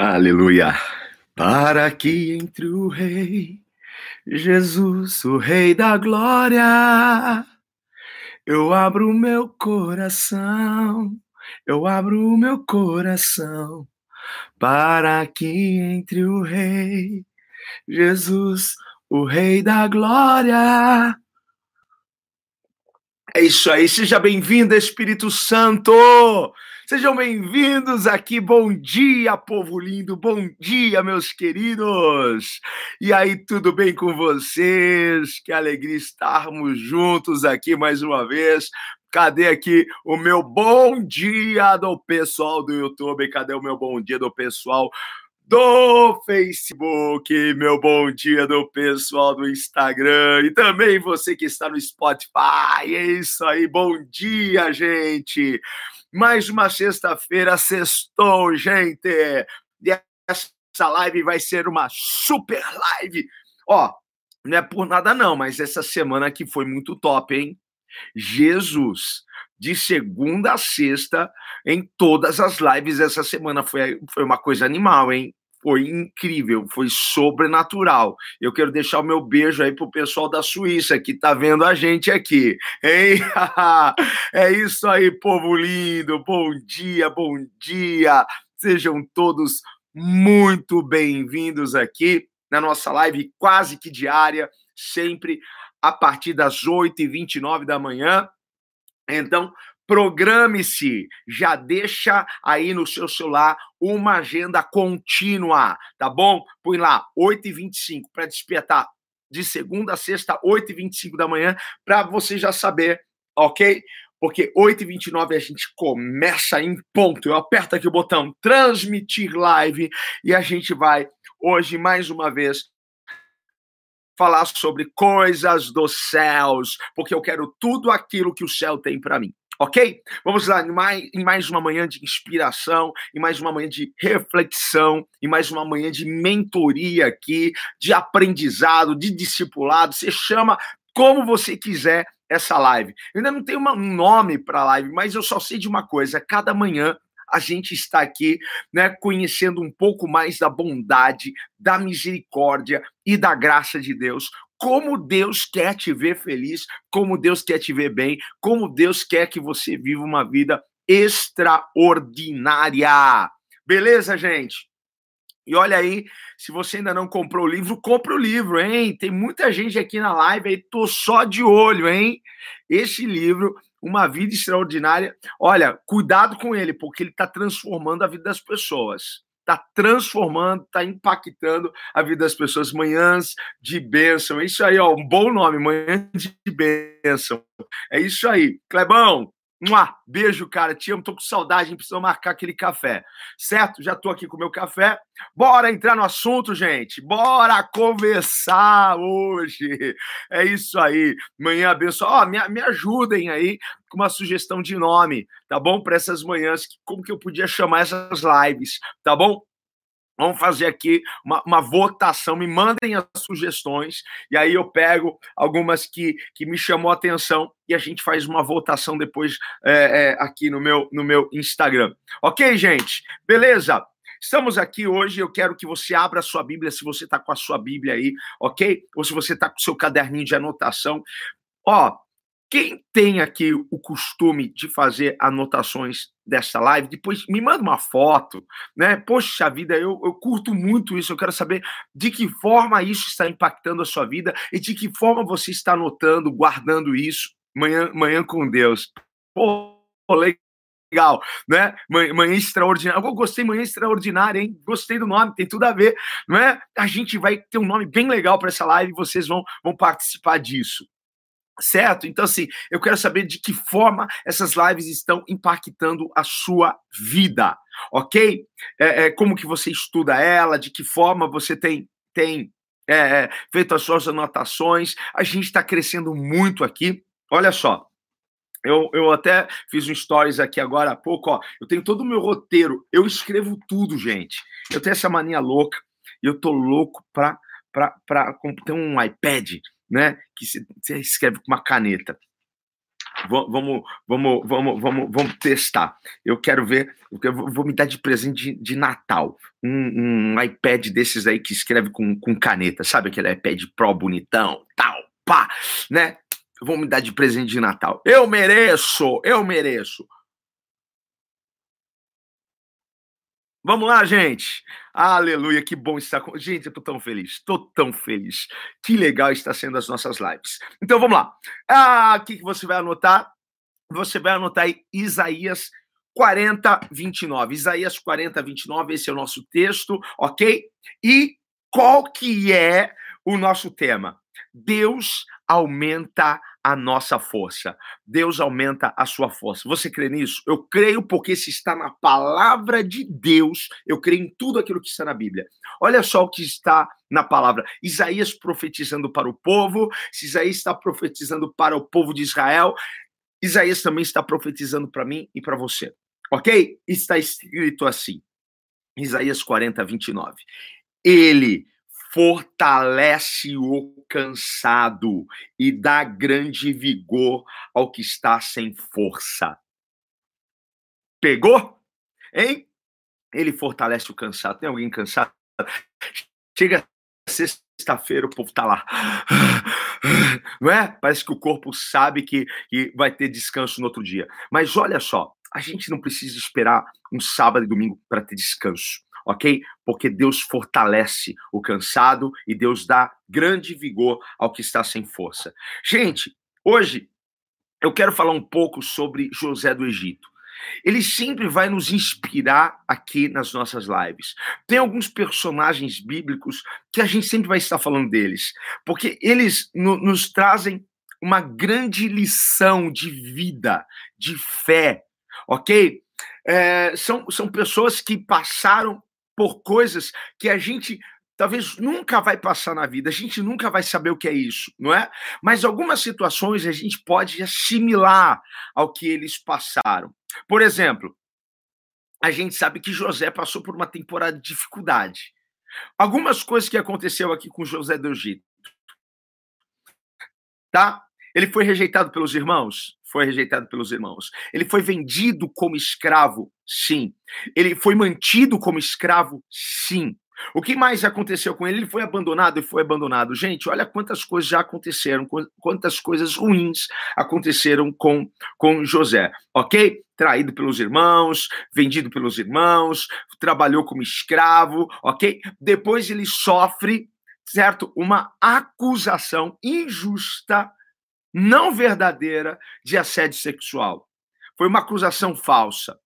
Aleluia. Para que entre o Rei, Jesus, o Rei da Glória, eu abro o meu coração, eu abro o meu coração, para que entre o Rei, Jesus, o Rei da Glória. É isso aí, seja bem-vindo, Espírito Santo! Sejam bem-vindos aqui. Bom dia, povo lindo. Bom dia, meus queridos. E aí, tudo bem com vocês? Que alegria estarmos juntos aqui mais uma vez. Cadê aqui o meu bom dia do pessoal do YouTube? Cadê o meu bom dia do pessoal do Facebook, meu bom dia do pessoal do Instagram e também você que está no Spotify. É isso aí, bom dia, gente. Mais uma sexta-feira, sextou, gente. E essa live vai ser uma super live. Ó, não é por nada não, mas essa semana aqui foi muito top, hein? Jesus, de segunda a sexta, em todas as lives essa semana, foi, foi uma coisa animal, hein? Foi incrível, foi sobrenatural. Eu quero deixar o meu beijo aí pro pessoal da Suíça que tá vendo a gente aqui. Hein? é isso aí, povo lindo. Bom dia, bom dia. Sejam todos muito bem-vindos aqui na nossa live quase que diária, sempre a partir das 8h29 da manhã. Então, Programe-se, já deixa aí no seu celular uma agenda contínua, tá bom? Põe lá 8h25 para despertar de segunda a sexta, 8h25 da manhã, para você já saber, ok? Porque 8h29 a gente começa em ponto. Eu aperto aqui o botão transmitir live e a gente vai hoje mais uma vez falar sobre coisas dos céus, porque eu quero tudo aquilo que o céu tem para mim. Ok? Vamos lá, em mais, em mais uma manhã de inspiração, em mais uma manhã de reflexão, em mais uma manhã de mentoria aqui, de aprendizado, de discipulado. Você chama como você quiser essa live. Eu ainda não tenho um nome para a live, mas eu só sei de uma coisa: cada manhã a gente está aqui, né, conhecendo um pouco mais da bondade, da misericórdia e da graça de Deus, como Deus quer te ver feliz, como Deus quer te ver bem, como Deus quer que você viva uma vida extraordinária. Beleza, gente? E olha aí, se você ainda não comprou o livro, compra o livro, hein? Tem muita gente aqui na live aí, tô só de olho, hein? Esse livro, Uma Vida Extraordinária, olha, cuidado com ele, porque ele está transformando a vida das pessoas está transformando, está impactando a vida das pessoas. Manhãs de bênção. É isso aí, ó, um bom nome, manhã de bênção. É isso aí. Clebão, Mua, beijo, cara. Te amo, tô com saudade, precisa marcar aquele café. Certo? Já tô aqui com o meu café. Bora entrar no assunto, gente. Bora conversar hoje. É isso aí. Manhã abençoa. Ó, me, me ajudem aí com uma sugestão de nome, tá bom? Para essas manhãs, como que eu podia chamar essas lives, tá bom? Vamos fazer aqui uma, uma, votação, me mandem as sugestões, e aí eu pego algumas que, que me chamou a atenção e a gente faz uma votação depois é, é, aqui no meu, no meu Instagram. Ok, gente? Beleza? Estamos aqui hoje, eu quero que você abra a sua Bíblia, se você está com a sua Bíblia aí, ok? Ou se você está com o seu caderninho de anotação. Ó, quem tem aqui o costume de fazer anotações dessa live, depois me manda uma foto, né? Poxa vida, eu, eu curto muito isso. Eu quero saber de que forma isso está impactando a sua vida e de que forma você está anotando, guardando isso. Manhã, manhã com Deus. Pô, legal, né? Manhã, manhã extraordinária. Eu gostei, manhã extraordinária, hein? Gostei do nome, tem tudo a ver, não é? A gente vai ter um nome bem legal para essa live e vocês vão, vão participar disso. Certo? Então, assim, eu quero saber de que forma essas lives estão impactando a sua vida, ok? É, é, como que você estuda ela, de que forma você tem, tem é, é feito as suas anotações. A gente está crescendo muito aqui. Olha só, eu, eu até fiz um stories aqui agora há pouco, ó. Eu tenho todo o meu roteiro, eu escrevo tudo, gente. Eu tenho essa mania louca e eu tô louco para ter um iPad né? Que você escreve com uma caneta. Vamos, vamos, vamos, vamos, vamos testar. Eu quero ver, eu vou me dar de presente de, de Natal um, um, iPad desses aí que escreve com, com caneta, sabe aquele iPad Pro bonitão, tal, pá, né? Vou me dar de presente de Natal. Eu mereço, eu mereço. Vamos lá, gente. Aleluia, que bom estar com. Gente, eu tô tão feliz, tô tão feliz. Que legal está sendo as nossas lives. Então vamos lá. Ah, o que você vai anotar? Você vai anotar aí Isaías 40, 29. Isaías 40, 29, esse é o nosso texto, ok? E qual que é o nosso tema? Deus aumenta a nossa força. Deus aumenta a sua força. Você crê nisso? Eu creio porque se está na palavra de Deus, eu creio em tudo aquilo que está na Bíblia. Olha só o que está na palavra. Isaías profetizando para o povo, Isaías está profetizando para o povo de Israel, Isaías também está profetizando para mim e para você. Ok? Está escrito assim. Isaías 40, 29. Ele fortalece o cansado e dá grande vigor ao que está sem força. Pegou? Hein? Ele fortalece o cansado. Tem alguém cansado? Chega sexta-feira, o povo tá lá. Não é? Parece que o corpo sabe que, que vai ter descanso no outro dia. Mas olha só, a gente não precisa esperar um sábado e domingo para ter descanso ok? Porque Deus fortalece o cansado e Deus dá grande vigor ao que está sem força. Gente, hoje eu quero falar um pouco sobre José do Egito. Ele sempre vai nos inspirar aqui nas nossas lives. Tem alguns personagens bíblicos que a gente sempre vai estar falando deles, porque eles no, nos trazem uma grande lição de vida, de fé, ok? É, são, são pessoas que passaram por coisas que a gente talvez nunca vai passar na vida, a gente nunca vai saber o que é isso, não é? Mas algumas situações a gente pode assimilar ao que eles passaram. Por exemplo, a gente sabe que José passou por uma temporada de dificuldade. Algumas coisas que aconteceu aqui com José do Egito. Tá? Ele foi rejeitado pelos irmãos? Foi rejeitado pelos irmãos. Ele foi vendido como escravo? Sim. Ele foi mantido como escravo? Sim. O que mais aconteceu com ele? Ele foi abandonado e foi abandonado. Gente, olha quantas coisas já aconteceram, quantas coisas ruins aconteceram com, com José, ok? Traído pelos irmãos, vendido pelos irmãos, trabalhou como escravo, ok? Depois ele sofre, certo? Uma acusação injusta não verdadeira de assédio sexual. Foi uma acusação falsa.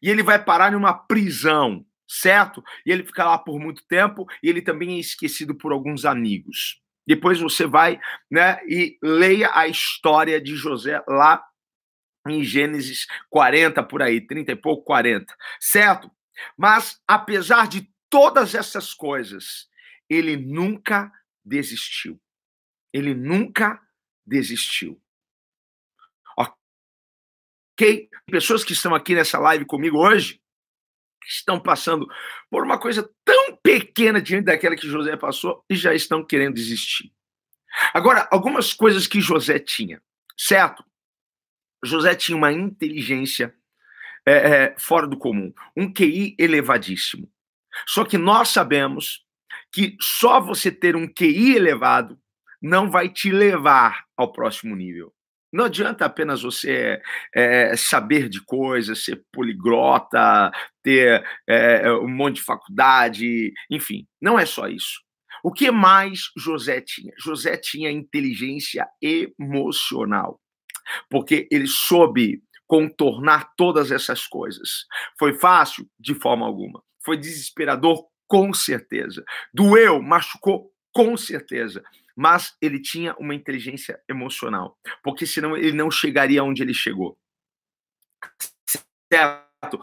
E ele vai parar numa prisão, certo? E ele fica lá por muito tempo e ele também é esquecido por alguns amigos. Depois você vai, né, e leia a história de José lá em Gênesis 40 por aí, 30 e pouco, 40, certo? Mas apesar de todas essas coisas, ele nunca desistiu. Ele nunca desistiu. Ok? Pessoas que estão aqui nessa live comigo hoje estão passando por uma coisa tão pequena diante daquela que José passou e já estão querendo desistir. Agora, algumas coisas que José tinha, certo? José tinha uma inteligência é, é, fora do comum, um QI elevadíssimo. Só que nós sabemos que só você ter um QI elevado não vai te levar ao próximo nível. Não adianta apenas você é, saber de coisas, ser poliglota, ter é, um monte de faculdade, enfim, não é só isso. O que mais José tinha? José tinha inteligência emocional, porque ele soube contornar todas essas coisas. Foi fácil? De forma alguma. Foi desesperador? Com certeza. Doeu? Machucou? Com certeza mas ele tinha uma inteligência emocional, porque senão ele não chegaria onde ele chegou. Certo?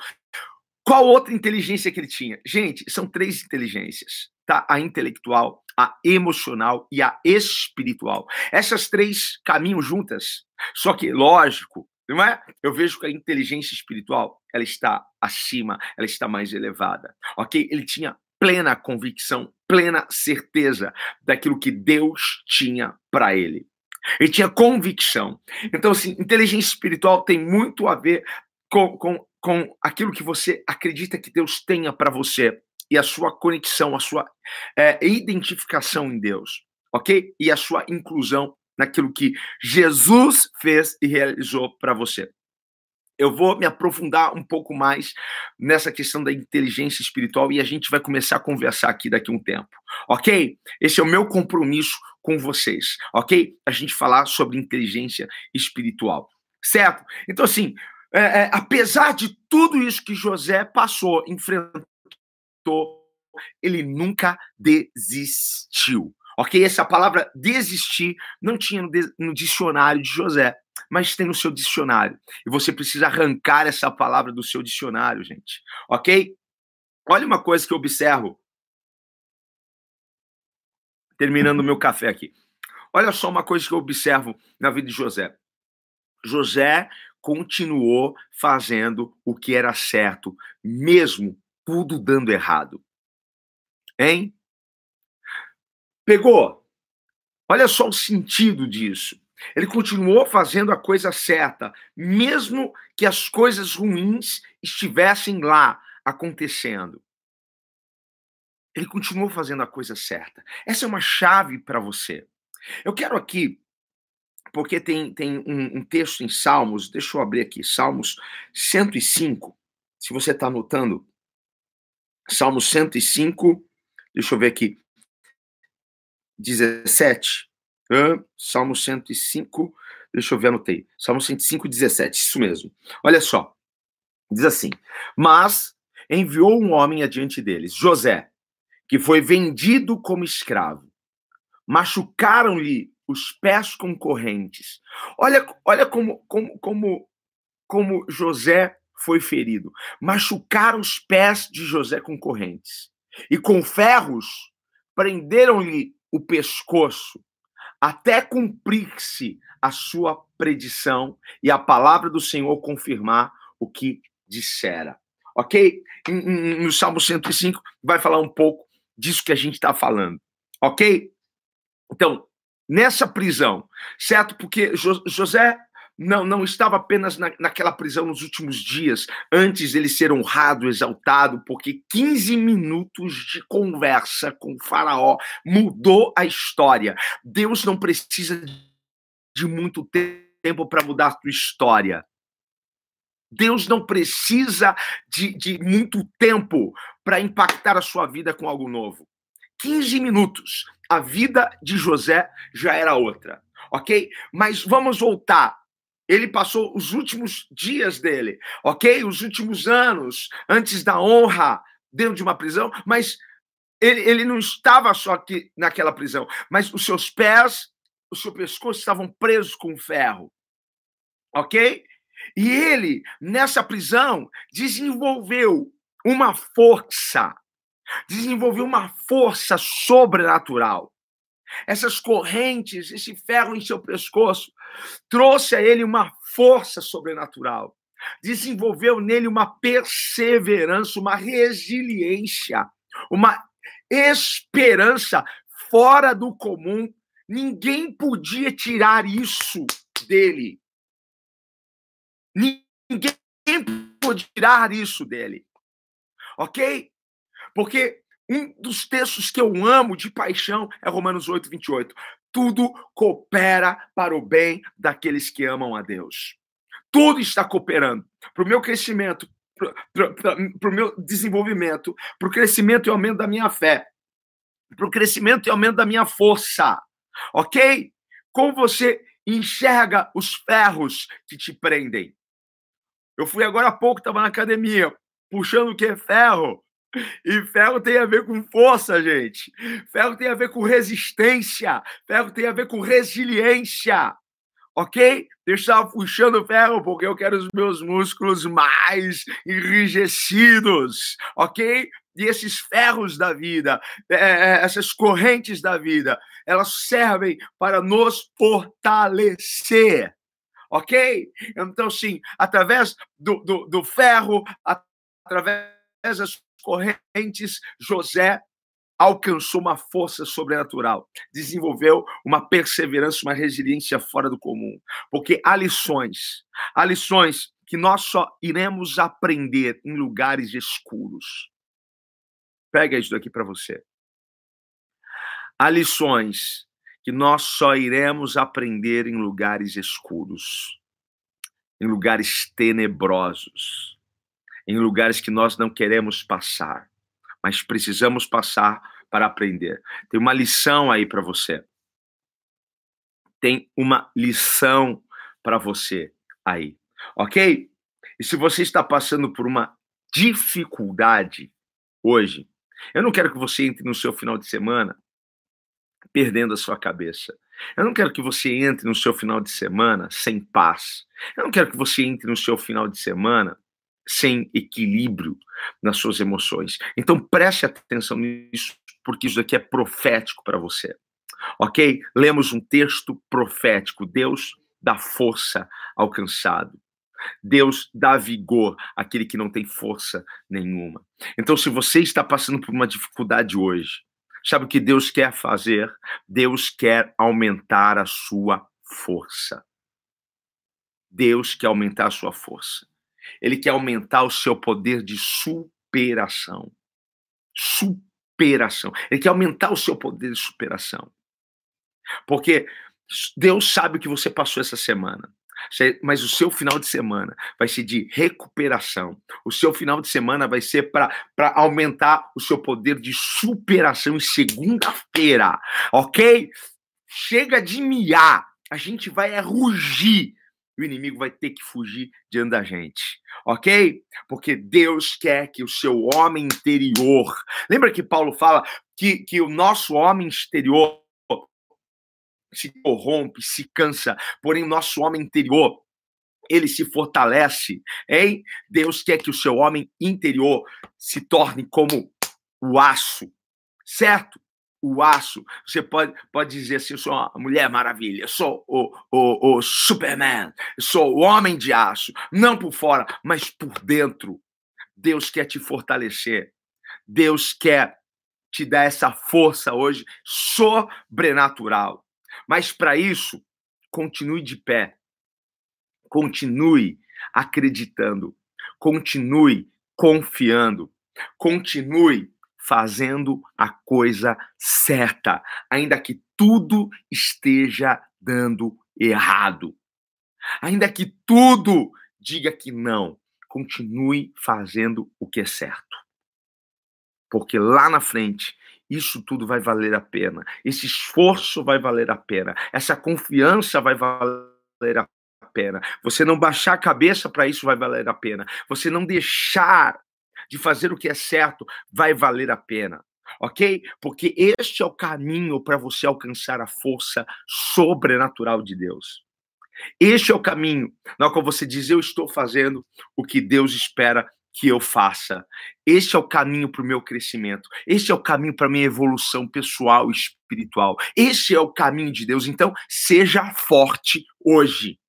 Qual outra inteligência que ele tinha? Gente, são três inteligências, tá? A intelectual, a emocional e a espiritual. Essas três caminham juntas. Só que, lógico, não é? Eu vejo que a inteligência espiritual, ela está acima, ela está mais elevada. OK? Ele tinha plena convicção, plena certeza daquilo que Deus tinha para ele. Ele tinha convicção. Então, assim, inteligência espiritual tem muito a ver com, com, com aquilo que você acredita que Deus tenha para você e a sua conexão, a sua é, identificação em Deus, ok? E a sua inclusão naquilo que Jesus fez e realizou para você. Eu vou me aprofundar um pouco mais nessa questão da inteligência espiritual e a gente vai começar a conversar aqui daqui a um tempo, ok? Esse é o meu compromisso com vocês, ok? A gente falar sobre inteligência espiritual, certo? Então, assim, é, é, apesar de tudo isso que José passou, enfrentou, ele nunca desistiu. Ok? Essa palavra desistir não tinha no, no dicionário de José, mas tem no seu dicionário. E você precisa arrancar essa palavra do seu dicionário, gente. Ok? Olha uma coisa que eu observo. Terminando o meu café aqui. Olha só uma coisa que eu observo na vida de José. José continuou fazendo o que era certo, mesmo tudo dando errado. Hein? Pegou? Olha só o sentido disso. Ele continuou fazendo a coisa certa, mesmo que as coisas ruins estivessem lá acontecendo. Ele continuou fazendo a coisa certa. Essa é uma chave para você. Eu quero aqui porque tem, tem um, um, texto em Salmos, deixa eu abrir aqui, Salmos 105, se você está anotando, Salmos 105, deixa eu ver aqui, 17, uh, Salmo 105, deixa eu ver, anotei, Salmo 105, 17, isso mesmo, olha só, diz assim, mas enviou um homem adiante deles, José, que foi vendido como escravo, machucaram-lhe os pés com correntes. Olha, olha como, como, como, como José foi ferido. Machucaram os pés de José com correntes. E com ferros prenderam-lhe o pescoço, até cumprir-se a sua predição e a palavra do Senhor confirmar o que dissera. Ok? No Salmo 105 vai falar um pouco disso que a gente está falando. Ok? Então, nessa prisão, certo? Porque José não, não estava apenas na, naquela prisão nos últimos dias, antes ele ser honrado, exaltado, porque 15 minutos de conversa com o Faraó mudou a história. Deus não precisa de muito tempo para mudar a tua história. Deus não precisa de, de muito tempo para impactar a sua vida com algo novo. 15 minutos a vida de José já era outra, ok? Mas vamos voltar. Ele passou os últimos dias dele, ok? Os últimos anos antes da honra dentro de uma prisão, mas ele, ele não estava só aqui naquela prisão, mas os seus pés, o seu pescoço estavam presos com ferro, ok? E ele, nessa prisão, desenvolveu uma força desenvolveu uma força sobrenatural. Essas correntes, esse ferro em seu pescoço, trouxe a ele uma força sobrenatural. Desenvolveu nele uma perseverança, uma resiliência, uma esperança fora do comum. Ninguém podia tirar isso dele. Ninguém podia tirar isso dele. Ok? Porque um dos textos que eu amo de paixão é Romanos 8, 28. Tudo coopera para o bem daqueles que amam a Deus. Tudo está cooperando para o meu crescimento, para o meu desenvolvimento, para o crescimento e aumento da minha fé, para o crescimento e aumento da minha força. Ok? Como você enxerga os ferros que te prendem? Eu fui agora há pouco, estava na academia, puxando o que é ferro. E ferro tem a ver com força, gente. Ferro tem a ver com resistência. Ferro tem a ver com resiliência. Ok? Eu puxando ferro porque eu quero os meus músculos mais enrijecidos. Ok? E esses ferros da vida, é, é, essas correntes da vida, elas servem para nos fortalecer. Ok? Então, sim, através do, do, do ferro, através das correntes, José alcançou uma força sobrenatural, desenvolveu uma perseverança, uma resiliência fora do comum. Porque há lições, há lições que nós só iremos aprender em lugares escuros. Pega isso daqui para você. Há lições que nós só iremos aprender em lugares escuros, em lugares tenebrosos, em lugares que nós não queremos passar, mas precisamos passar para aprender. Tem uma lição aí para você. Tem uma lição para você aí, ok? E se você está passando por uma dificuldade hoje, eu não quero que você entre no seu final de semana perdendo a sua cabeça. Eu não quero que você entre no seu final de semana sem paz. Eu não quero que você entre no seu final de semana sem equilíbrio nas suas emoções. Então preste atenção nisso, porque isso aqui é profético para você. Ok? Lemos um texto profético. Deus dá força ao cansado. Deus dá vigor àquele que não tem força nenhuma. Então, se você está passando por uma dificuldade hoje, sabe o que Deus quer fazer? Deus quer aumentar a sua força. Deus quer aumentar a sua força. Ele quer aumentar o seu poder de superação. Superação. Ele quer aumentar o seu poder de superação. Porque Deus sabe o que você passou essa semana. Mas o seu final de semana vai ser de recuperação. O seu final de semana vai ser para aumentar o seu poder de superação em segunda-feira, ok? Chega de miar. A gente vai é rugir o inimigo vai ter que fugir diante da gente, ok? Porque Deus quer que o seu homem interior. Lembra que Paulo fala que, que o nosso homem exterior se corrompe, se cansa, porém, nosso homem interior ele se fortalece, hein? Deus quer que o seu homem interior se torne como o aço, certo? O aço. Você pode, pode dizer assim: eu sou uma mulher maravilha, eu sou o, o, o Superman, eu sou o homem de aço, não por fora, mas por dentro. Deus quer te fortalecer. Deus quer te dar essa força hoje sobrenatural. Mas para isso, continue de pé. Continue acreditando. Continue confiando. Continue fazendo a coisa certa, ainda que tudo esteja dando errado. Ainda que tudo diga que não, continue fazendo o que é certo. Porque lá na frente isso tudo vai valer a pena. Esse esforço vai valer a pena. Essa confiança vai valer a pena. Você não baixar a cabeça para isso vai valer a pena. Você não deixar de fazer o que é certo vai valer a pena. Ok? Porque este é o caminho para você alcançar a força sobrenatural de Deus. Este é o caminho na qual você diz: Eu estou fazendo o que Deus espera que eu faça. Este é o caminho para o meu crescimento. Este é o caminho para a minha evolução pessoal e espiritual. Este é o caminho de Deus. Então, seja forte hoje.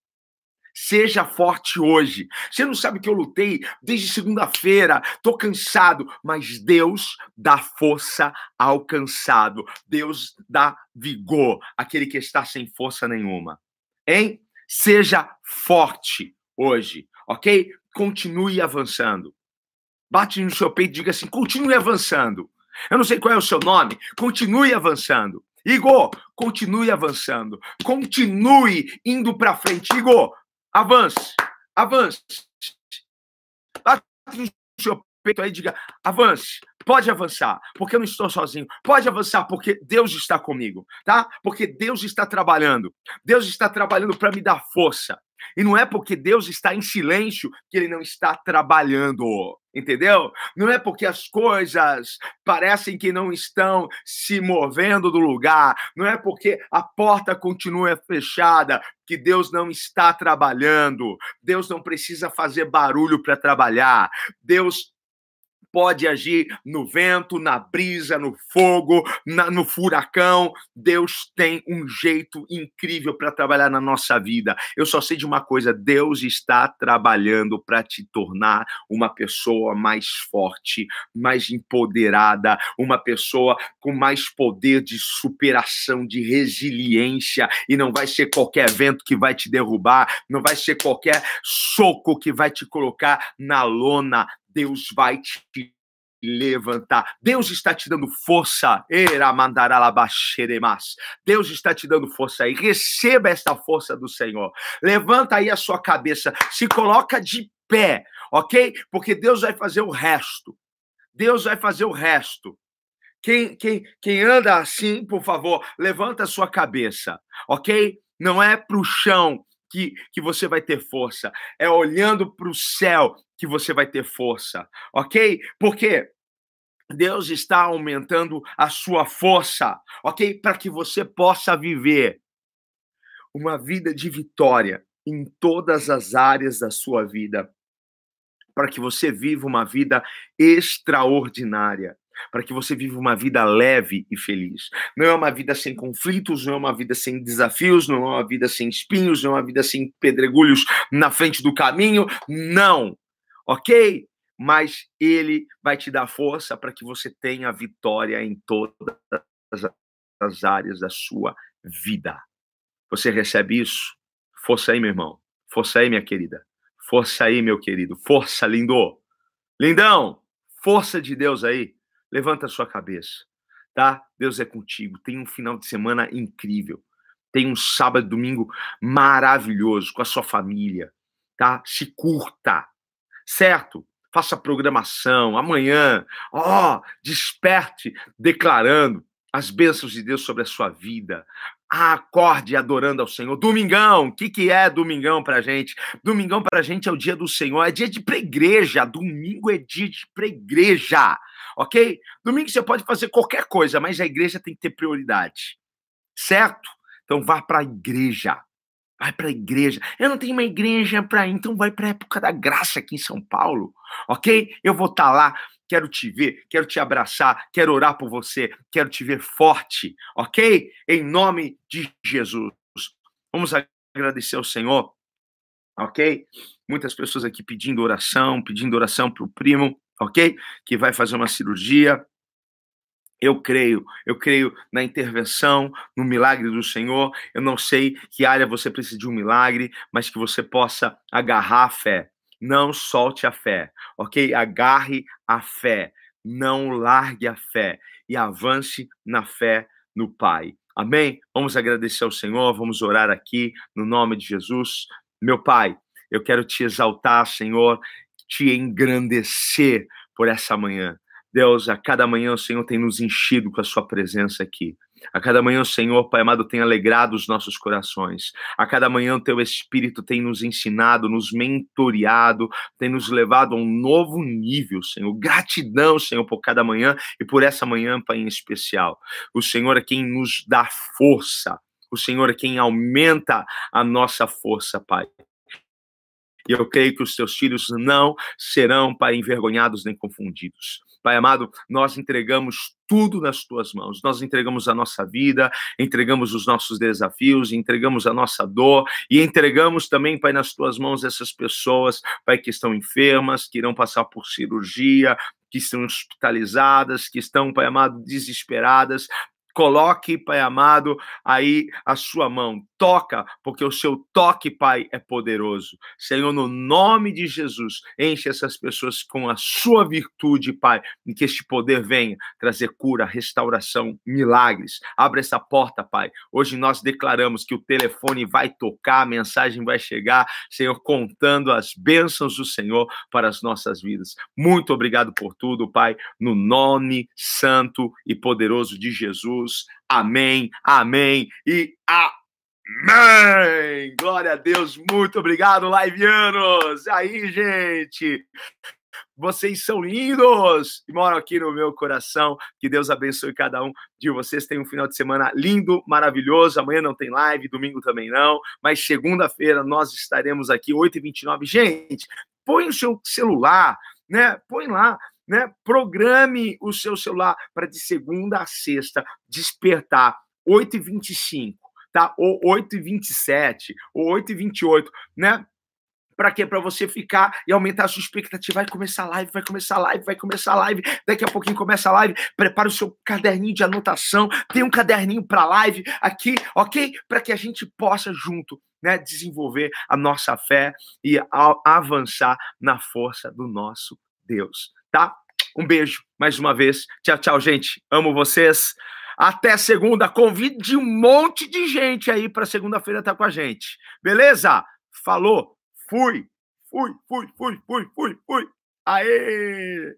Seja forte hoje. Você não sabe que eu lutei desde segunda-feira, tô cansado, mas Deus dá força ao cansado. Deus dá vigor àquele que está sem força nenhuma. Hein? Seja forte hoje, ok? Continue avançando. Bate no seu peito e diga assim: continue avançando. Eu não sei qual é o seu nome, continue avançando. Igor, continue avançando. Continue indo para frente. Igor, avance, avance. Bate no seu peito aí e diga: avance, pode avançar, porque eu não estou sozinho. Pode avançar, porque Deus está comigo, tá? Porque Deus está trabalhando. Deus está trabalhando para me dar força. E não é porque Deus está em silêncio que ele não está trabalhando, entendeu? Não é porque as coisas parecem que não estão se movendo do lugar, não é porque a porta continua fechada que Deus não está trabalhando. Deus não precisa fazer barulho para trabalhar. Deus pode agir no vento, na brisa, no fogo, na, no furacão. Deus tem um jeito incrível para trabalhar na nossa vida. Eu só sei de uma coisa: Deus está trabalhando para te tornar uma pessoa mais forte, mais empoderada, uma pessoa com mais poder de superação, de resiliência. E não vai ser qualquer vento que vai te derrubar, não vai ser qualquer soco que vai te colocar na lona. Deus vai te levantar. Deus está te dando força. Deus está te dando força aí. Receba esta força do Senhor. Levanta aí a sua cabeça. Se coloca de pé, ok? Porque Deus vai fazer o resto. Deus vai fazer o resto. Quem, quem, quem anda assim, por favor, levanta a sua cabeça, ok? Não é para o chão, que, que você vai ter força. É olhando para o céu que você vai ter força, ok? Porque Deus está aumentando a sua força, ok? Para que você possa viver uma vida de vitória em todas as áreas da sua vida. Para que você viva uma vida extraordinária para que você viva uma vida leve e feliz. Não é uma vida sem conflitos, não é uma vida sem desafios, não é uma vida sem espinhos, não é uma vida sem pedregulhos na frente do caminho. Não, ok? Mas ele vai te dar força para que você tenha vitória em todas as áreas da sua vida. Você recebe isso? Força aí, meu irmão. Força aí, minha querida. Força aí, meu querido. Força, lindo. Lindão, força de Deus aí. Levanta a sua cabeça, tá? Deus é contigo. Tem um final de semana incrível. Tem um sábado, domingo maravilhoso com a sua família, tá? Se curta, certo? Faça programação amanhã. Ó, oh, desperte declarando as bênçãos de Deus sobre a sua vida. Acorde adorando ao Senhor. Domingão, o que, que é domingão pra gente? Domingão pra gente é o dia do Senhor, é dia de igreja. Domingo é dia de igreja ok? Domingo você pode fazer qualquer coisa, mas a igreja tem que ter prioridade, certo? Então vá para a igreja, vai para a igreja. Eu não tenho uma igreja para ir, então vai para a época da graça aqui em São Paulo, ok? Eu vou estar tá lá, quero te ver, quero te abraçar, quero orar por você, quero te ver forte, ok? Em nome de Jesus. Vamos agradecer ao Senhor, ok? Muitas pessoas aqui pedindo oração, pedindo oração para o primo ok? Que vai fazer uma cirurgia. Eu creio, eu creio na intervenção, no milagre do Senhor. Eu não sei que área você precisa de um milagre, mas que você possa agarrar a fé. Não solte a fé, ok? Agarre a fé. Não largue a fé e avance na fé no Pai. Amém? Vamos agradecer ao Senhor, vamos orar aqui no nome de Jesus. Meu Pai, eu quero te exaltar, Senhor, te engrandecer por essa manhã. Deus, a cada manhã o Senhor tem nos enchido com a sua presença aqui. A cada manhã o Senhor, Pai amado, tem alegrado os nossos corações. A cada manhã o teu Espírito tem nos ensinado, nos mentoreado, tem nos levado a um novo nível, Senhor. Gratidão, Senhor, por cada manhã e por essa manhã, Pai, em especial. O Senhor é quem nos dá força. O Senhor é quem aumenta a nossa força, Pai. E eu creio que os teus filhos não serão, Pai, envergonhados nem confundidos. Pai amado, nós entregamos tudo nas tuas mãos. Nós entregamos a nossa vida, entregamos os nossos desafios, entregamos a nossa dor e entregamos também, Pai, nas tuas mãos essas pessoas, Pai, que estão enfermas, que irão passar por cirurgia, que estão hospitalizadas, que estão, Pai amado, desesperadas. Coloque, Pai amado, aí a sua mão. Toca, porque o seu toque, Pai, é poderoso. Senhor, no nome de Jesus, enche essas pessoas com a sua virtude, Pai, e que este poder venha trazer cura, restauração, milagres. Abre essa porta, Pai. Hoje nós declaramos que o telefone vai tocar, a mensagem vai chegar, Senhor, contando as bênçãos do Senhor para as nossas vidas. Muito obrigado por tudo, Pai, no nome santo e poderoso de Jesus. Amém, amém e amém. Glória a Deus, muito obrigado, liveanos. Aí, gente. Vocês são lindos e moram aqui no meu coração. Que Deus abençoe cada um de vocês. Tenham um final de semana lindo, maravilhoso. Amanhã não tem live, domingo também não. Mas segunda-feira nós estaremos aqui, 8h29. Gente, põe o seu celular, né? Põe lá né? Programe o seu celular para de segunda a sexta despertar 8h25, tá? Ou 8h27, ou 8h28, né? Para quê? Para você ficar e aumentar a sua expectativa. Vai começar a live, vai começar a live, vai começar a live. Daqui a pouquinho começa a live. Prepara o seu caderninho de anotação. Tem um caderninho para live aqui, ok? Para que a gente possa junto né, desenvolver a nossa fé e avançar na força do nosso Deus, tá? Um beijo mais uma vez. Tchau, tchau, gente. Amo vocês. Até segunda. Convide um monte de gente aí para segunda-feira estar tá com a gente. Beleza? Falou. Fui, fui, fui, fui, fui, fui, fui. Aê!